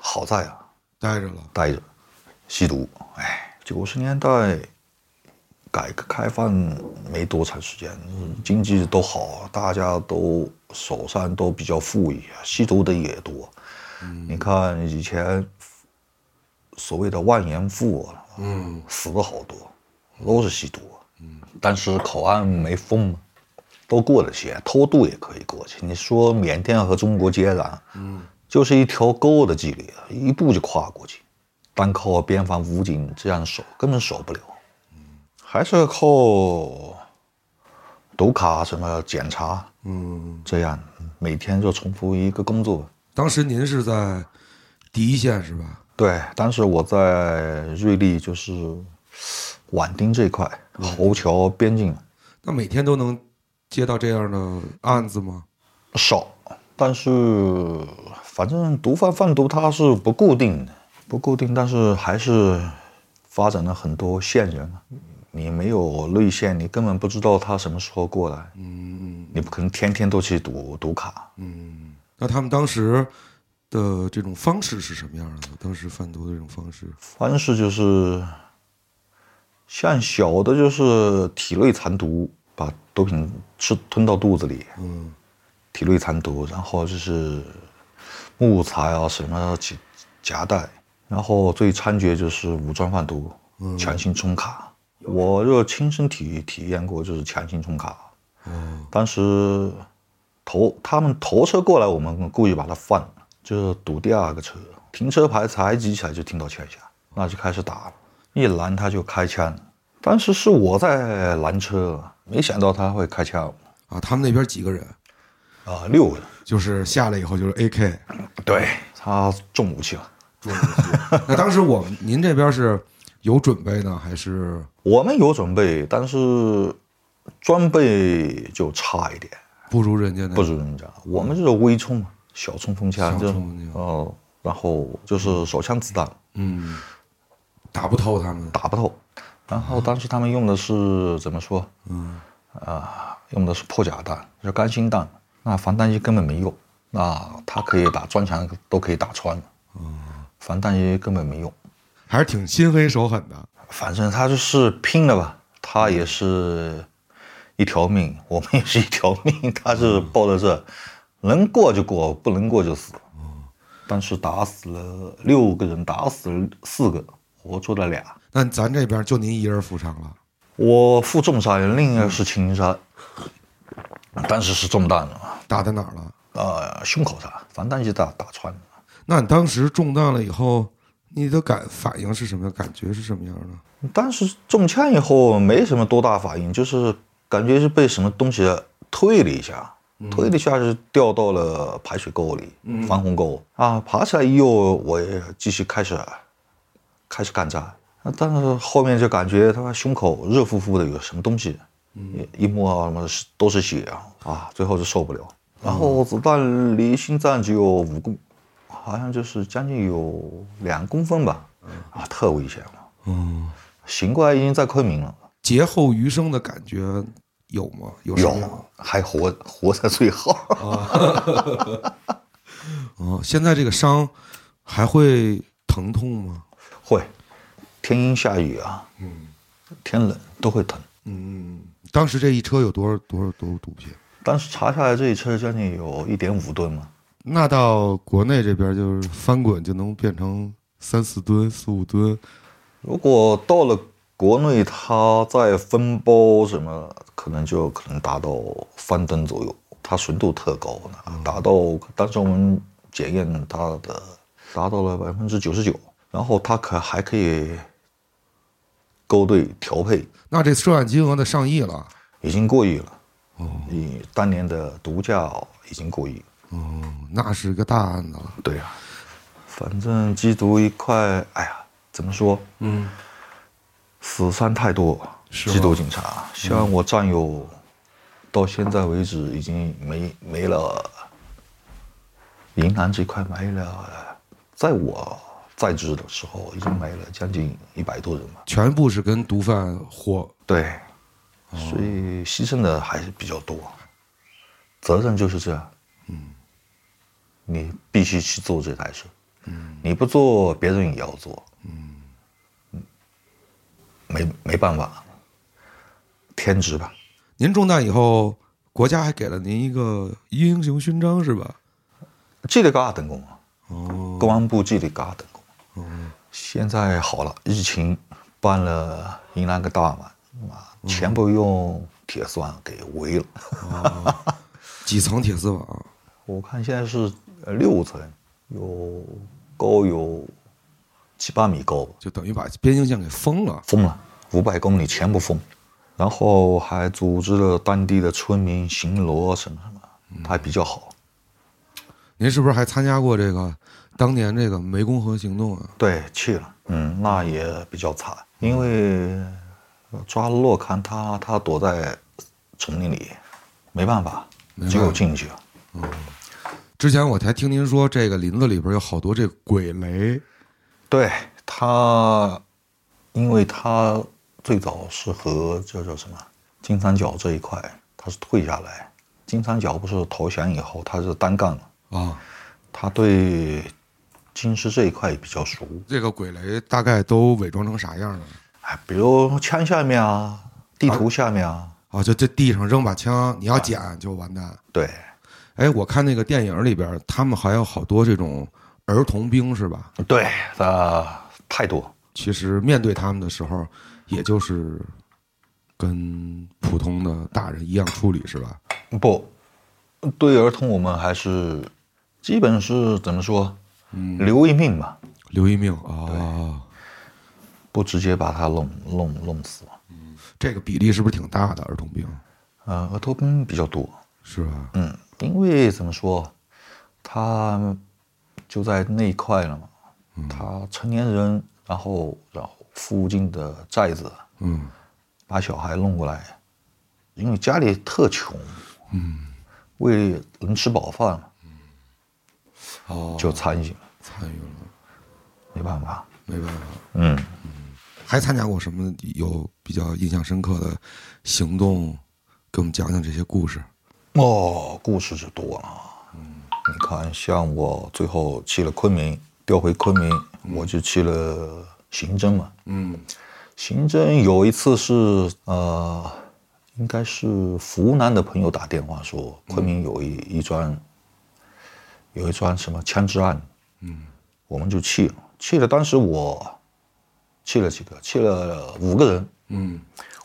S4: 好在啊，
S1: 待着了。
S4: 待着，吸毒。哎，九十年代改革开放没多长时间，嗯经济都好，大家都手上都比较富裕，吸毒的也多。你看以前所谓的万元户，
S1: 嗯，
S4: 死了好多，都是吸毒。嗯，但是口岸没封嘛，都过得去，偷渡也可以过去。你说缅甸和中国接壤，嗯，就是一条沟的距离，一步就跨过去，单靠边防武警这样守根本守不了。嗯，还是要靠读卡什么检查，
S1: 嗯，
S4: 这样每天就重复一个工作。
S1: 当时您是在第一线是吧？
S4: 对，当时我在瑞丽，就是畹町这一块，侯桥边境
S1: 那每天都能接到这样的案子吗？
S4: 少，但是反正毒贩贩毒它是不固定的，不固定，但是还是发展了很多线人啊。你没有内线，你根本不知道他什么时候过来。
S1: 嗯
S4: 你不可能天天都去赌赌卡。
S1: 嗯。那他们当时的这种方式是什么样的呢？当时贩毒的这种方式？
S4: 方式就是像小的，就是体内藏毒，把毒品吃吞到肚子里，
S1: 嗯
S4: 体内藏毒，然后就是木材啊什么夹带，然后最猖獗就是武装贩毒，强行充卡。我就亲身体体验过，就是强行充卡。
S1: 哦
S4: 当时头他们头车过来，我们故意把它放，就是堵第二个车，停车牌才举起来就听到枪响，那就开始打了，一拦他就开枪。当时是我在拦车，没想到他会开枪
S1: 啊，他们那边几个人？
S4: 啊，六个人。
S1: 就是下来以后就是 AK。
S4: 对他重武器了。
S1: 重武器那当时我们您这边是有准备呢，还是
S4: 我们有准备，但是装备就差一点，
S1: 不如人家那？
S4: 不如人家。我们就是微冲嘛，小冲锋枪，就
S1: 小冲锋枪
S4: 哦，然后就是手枪子弹
S1: 嗯，打不透他们。
S4: 打不透。然后当时他们用的是怎么说？嗯，啊，用的是破甲弹，就是钢芯弹，那防弹衣根本没用，那他可以把砖墙都可以打穿，嗯，防弹衣根本没用。
S1: 还是挺心黑手狠的。
S4: 反正他就是拼了吧，他也是一条命，我们也是一条命，他是抱着这，能过就过，不能过就死。当时打死了六个人，打死了四个，活捉了俩。
S1: 那咱这边就您一人负伤了。
S4: 我负重伤，另一个是轻伤，当时是中弹了，
S1: 打在哪儿了？
S4: 呃，胸口上防弹衣打打穿了。
S1: 那你当时中弹了以后，你的感反应是什么样？感觉是什么样的？
S4: 当时中枪以后没什么多大反应，就是感觉是被什么东西推了一下，推了一下就掉到了排水沟里，防洪沟啊，爬起来以后我也继续开始开始干站，啊但是后面就感觉他妈胸口热乎乎的，有什么东西，一一摸啊，他妈是都是血啊，啊，最后就受不了，然后子弹离心脏只有五公，好像就是将近有两公分吧，啊，特危险了。
S1: 嗯，
S4: 醒过来已经在昆明了，
S1: 劫后余生的感觉有吗？有
S4: 还活活在最好。
S1: 哦，现在这个伤还会疼痛吗？
S4: 会，天阴下雨啊，嗯，天冷都会疼。
S1: 嗯，当时这一车有多少多少多少毒品？
S4: 当时查下来这一车将近有一点五吨嘛，
S1: 那到国内这边就是翻滚就能变成三四吨、四五吨。
S4: 如果到了国内，它再分包什么，可能就可能达到翻吨左右，它纯度特高呢，达到当时我们检验它的达到了百分之九十九，然后它可还可以勾兑调配，
S1: 那这涉案金额的上亿了。
S4: 已经过亿了。哦，你当年的毒价已经过亿。
S1: 哦，那是个大案子了。
S4: 对啊，反正缉毒一块，哎呀，怎么说？
S1: 嗯，
S4: 死伤太多，缉毒警察，像我战友，到现在为止已经没没了，云南这块没了，在我在职的时候已经没了将近一百多人吧。
S1: 全部是跟毒贩货。
S4: 对，所以牺牲的还是比较多，责任就是这样。嗯，你必须去做这台事。嗯，你不做，别人也要做。嗯，没没办法，天职吧。
S1: 您中弹以后，国家还给了您一个英雄勋章是吧？
S4: 纪律嘎等功啊，
S1: 哦，
S4: 公安部纪律嘎等功。嗯，现在好了，疫情办了云南个大嘛，啊，全部用铁丝网给围了。
S1: 几层铁丝网？
S4: 我看现在是呃六层，有高有七八米高，
S1: 就等于把边境线给封了。
S4: 封了五百公里全部封，然后还组织了当地的村民巡逻什么什么，还比较好。
S1: 您是不是还参加过这个当年这个湄公河行动啊？
S4: 对，去了，嗯，那也比较惨，因为抓了洛坎，他他躲在丛林里，没办法，只有进去。
S1: 嗯之前我才听您说，这个林子里边有好多这鬼雷。
S4: 对他，因为他最早是和这叫什么金三角这一块，他是退下来。金三角不是投降以后，他是单干了，
S1: 啊，
S4: 他对金师这一块也比较熟。
S1: 这个鬼雷大概都伪装成啥样了？
S4: 哎，比如枪下面啊，地图下面啊，
S1: 啊，就这地上扔把枪，你要捡就完蛋。
S4: 对，
S1: 哎，我看那个电影里边，他们还有好多这种儿童兵是吧？
S4: 对，呃，太多。
S1: 其实面对他们的时候，也就是跟普通的大人一样处理是吧？
S4: 不，对儿童我们还是基本是怎么说，留一命吧，
S1: 留一命啊、
S4: 不直接把他弄弄弄死。嗯。
S1: 这个比例是不是挺大的？儿童病？
S4: 呃，儿童病比较多，
S1: 是吧？
S4: 嗯，因为怎么说，他就在那一块了嘛，他成年人，然后然后附近的寨子，
S1: 嗯，
S4: 把小孩弄过来，因为家里特穷，嗯，为了能吃饱饭，
S1: 哦，
S4: 就参与了，
S1: 参与了，
S4: 没办法，
S1: 没办法。
S4: 嗯，
S1: 还参加过什么有比较印象深刻的行动？给我们讲讲这些故事。
S4: 哦，故事是多了。嗯，你看，像我最后去了昆明，调回昆明，我就去了刑侦嘛。
S1: 嗯，
S4: 刑侦有一次是呃，应该是湖南的朋友打电话说，昆明有一一桩有一桩什么枪支案，嗯，我们就去了。去了，当时我去了几个，去了五个人，
S1: 嗯，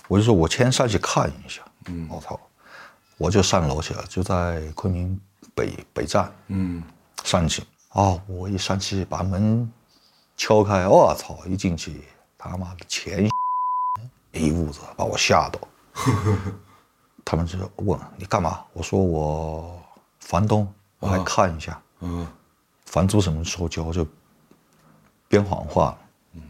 S4: 我就说我先上去看一下，嗯，我操，我就上楼去了，就在昆明北北站，
S1: 嗯，
S4: 上去。啊、我一上去把门敲开，我操，一进去他妈的钱一 屋子，把我吓到，他们就问你干嘛？我说我房东，我来看一下，
S1: 嗯
S4: 房租什么时候交，就编谎话。嗯，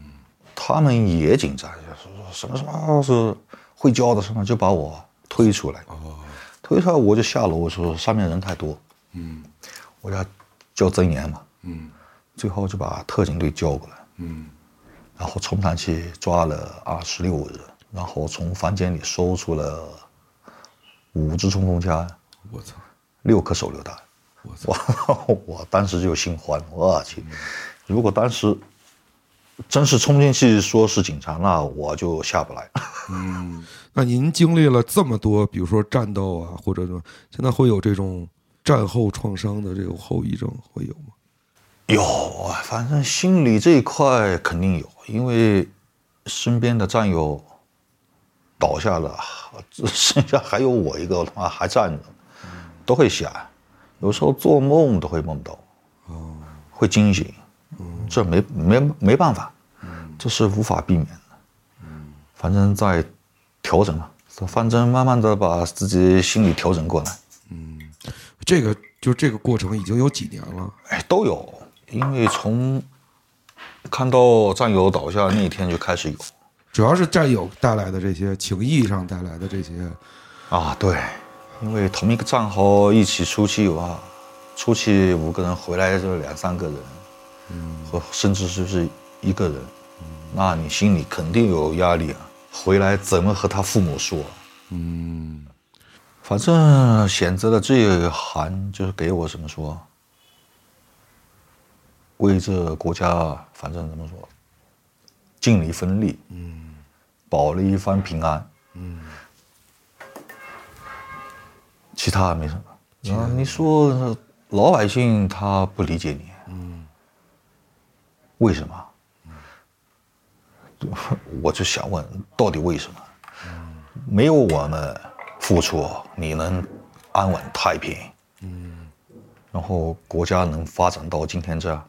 S4: 他们也紧张，就说什么什么是会交的什么，就把我推出来。
S1: 哦，
S4: 推出来我就下楼，我说上面人太多，
S1: 嗯
S4: 我要交增援嘛。
S1: 嗯
S4: 最后就把特警队叫过来，
S1: 嗯
S4: 然后冲上去抓了二十六人，然后从房间里搜出了五支冲锋枪，
S1: 我操，
S4: 六颗手榴弹。
S1: 我操，
S4: 我 我当时就心慌，我去！如果当时真是冲进去说是警察，那我就下不来。
S1: 嗯那您经历了这么多，比如说战斗啊，或者说现在会有这种战后创伤的这种后遗症会有吗？
S4: 有啊，反正心理这一块肯定有，因为身边的战友倒下了，剩下还有我一个他妈还站着，都会想，有时候做梦都会梦到，会惊醒，这没没没办法，这是无法避免的，反正在调整嘛，反正慢慢的把自己心理调整过来，嗯
S1: 这个就这个过程已经有几年了。
S4: 哎，都有，因为从看到战友倒下那一天就开始有。
S1: 主要是战友带来的这些情谊上带来的这些，
S4: 啊，对，因为同一个战壕一起出去哇，出去五个人回来就两三个人，嗯，和甚至就是一个人，那你心里肯定有压力啊，回来怎么和他父母说？
S1: 嗯。
S4: 反正选择了这一行，就是给我怎么说，为这国家，反正怎么说，尽了一份力，嗯，保了一番平安，嗯，其他没什么。啊，你说老百姓他不理解你，嗯，为什么？我就想问，到底为什么？没有我们付出，你能安稳太平？嗯，然后国家能发展到今天这样？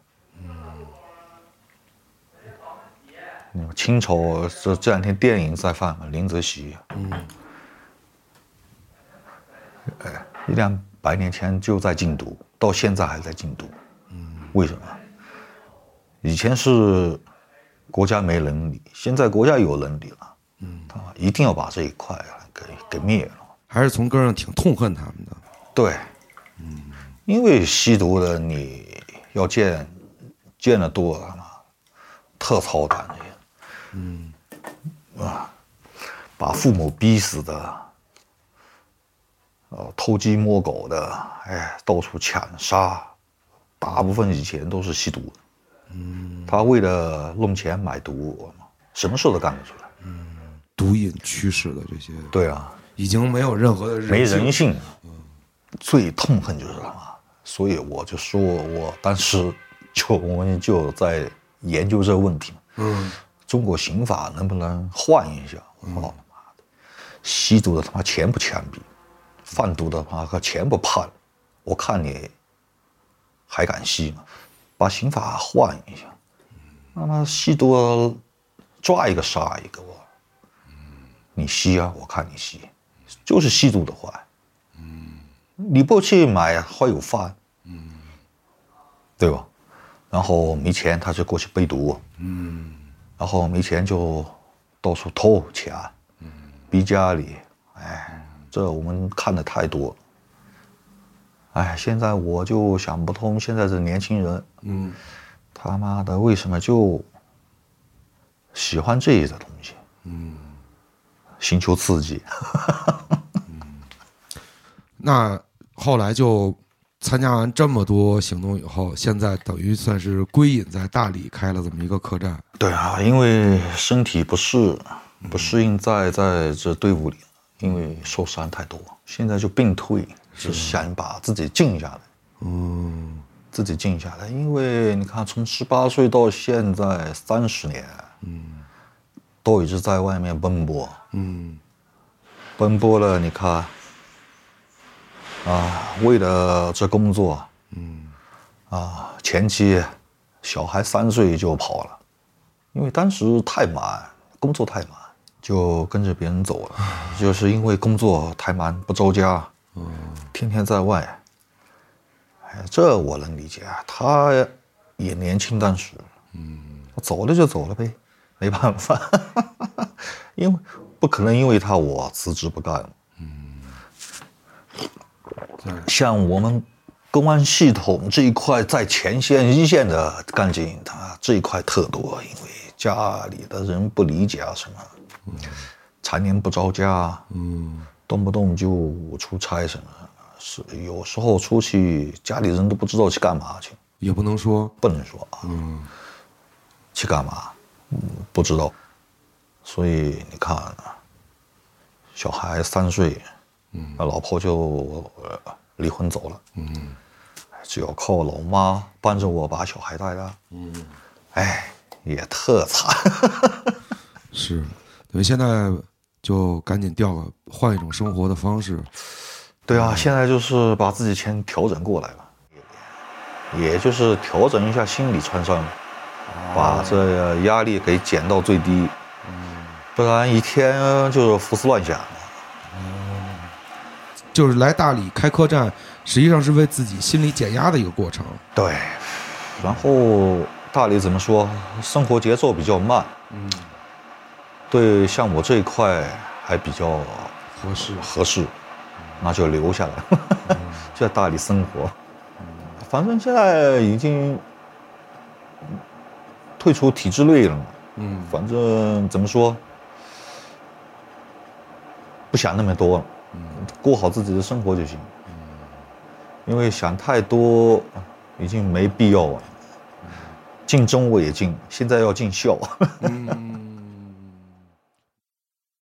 S4: 嗯，清朝这这两天电影在放嘛，林则徐。嗯，哎，一两百年前就在禁毒，到现在还在禁毒。嗯，为什么？以前是国家没能力，现在国家有能力了。嗯，啊，一定要把这一块啊给给灭了。
S1: 还是从根上挺痛恨他们的。
S4: 对，嗯，因为吸毒的你要见见得多了嘛，特操蛋这些，嗯，啊，把父母逼死的，呃，偷鸡摸狗的，哎，到处抢杀，大部分以前都是吸毒的，嗯，他为了弄钱买毒，什么事都干得出来。
S1: 嗯毒瘾驱使的这些，
S4: 对啊，
S1: 已经没有任何的
S4: 没
S1: 性
S4: 人性，最痛恨就是他妈，所以我就说我当时 就我们就在研究这个问题嘛，
S1: 嗯，
S4: 中国刑法能不能换一下？我操他妈的，吸毒的他妈全部枪毙，贩毒的他妈全部判，我看你还敢吸吗？把刑法换一下，他妈吸毒抓一个杀一个我。你吸啊，我看你吸，就是吸毒的坏。嗯，你不去买会有饭，对吧？然后没钱他就过去背毒，然后没钱就到处偷钱，逼家里，哎，这我们看的太多了。哎，现在我就想不通，现在这年轻人，
S1: 嗯，
S4: 他妈的为什么就喜欢这一个东西？嗯，寻求刺激。
S1: 那后来就参加完这么多行动以后，现在等于算是归隐在大理开了这么一个客栈。
S4: 对啊，因为身体不适，不适应在在这队伍里，因为受伤太多，现在就病退，是想把自己静下来，
S1: 嗯。
S4: 自己静下来。因为你看，从十八岁到现在三十年，
S1: 嗯。
S4: 都一直在外面奔波，
S1: 嗯。
S4: 奔波了，你看，啊，为了这工作，
S1: 嗯。
S4: 啊，前期小孩三岁就跑了，因为当时太忙，工作太忙，就跟着别人走了，就是因为工作太忙不着家，嗯天天在外。哎，这我能理解啊，他也年轻当时，嗯，走了就走了呗，没办法，因为不可能因为他我辞职不干了，嗯，像我们公安系统这一块在前线一线的干警，他这一块特多，因为家里的人不理解啊什么。常年不着家，嗯，动不动就出差什么，是有时候出去家里人都不知道去干嘛去，
S1: 也不能说。
S4: 不能说啊，嗯，去干嘛，嗯，不知道，所以你看，小孩三岁，嗯，老婆就离婚走了，嗯，只要靠老妈帮着我把小孩带大，嗯，哎，也特惨，
S1: 是。所以现在就赶紧调个换一种生活的方式。
S4: 对啊，现在就是把自己先调整过来了，也就是调整一下心理创伤，把这压力给减到最低。不然一天就是胡思乱想。
S1: 就是来大理开客栈，实际上是为自己心理减压的一个过程。
S4: 对，然后大理怎么说？生活节奏比较慢。嗯。对，像我这一块还比较
S1: 合适，
S4: 合适，那就留下来，就在大理生活。反正现在已经退出体制内了嘛。嗯，反正怎么说，不想那么多了，过好自己的生活就行。因为想太多已经没必要了。尽忠我也尽，现在要尽孝。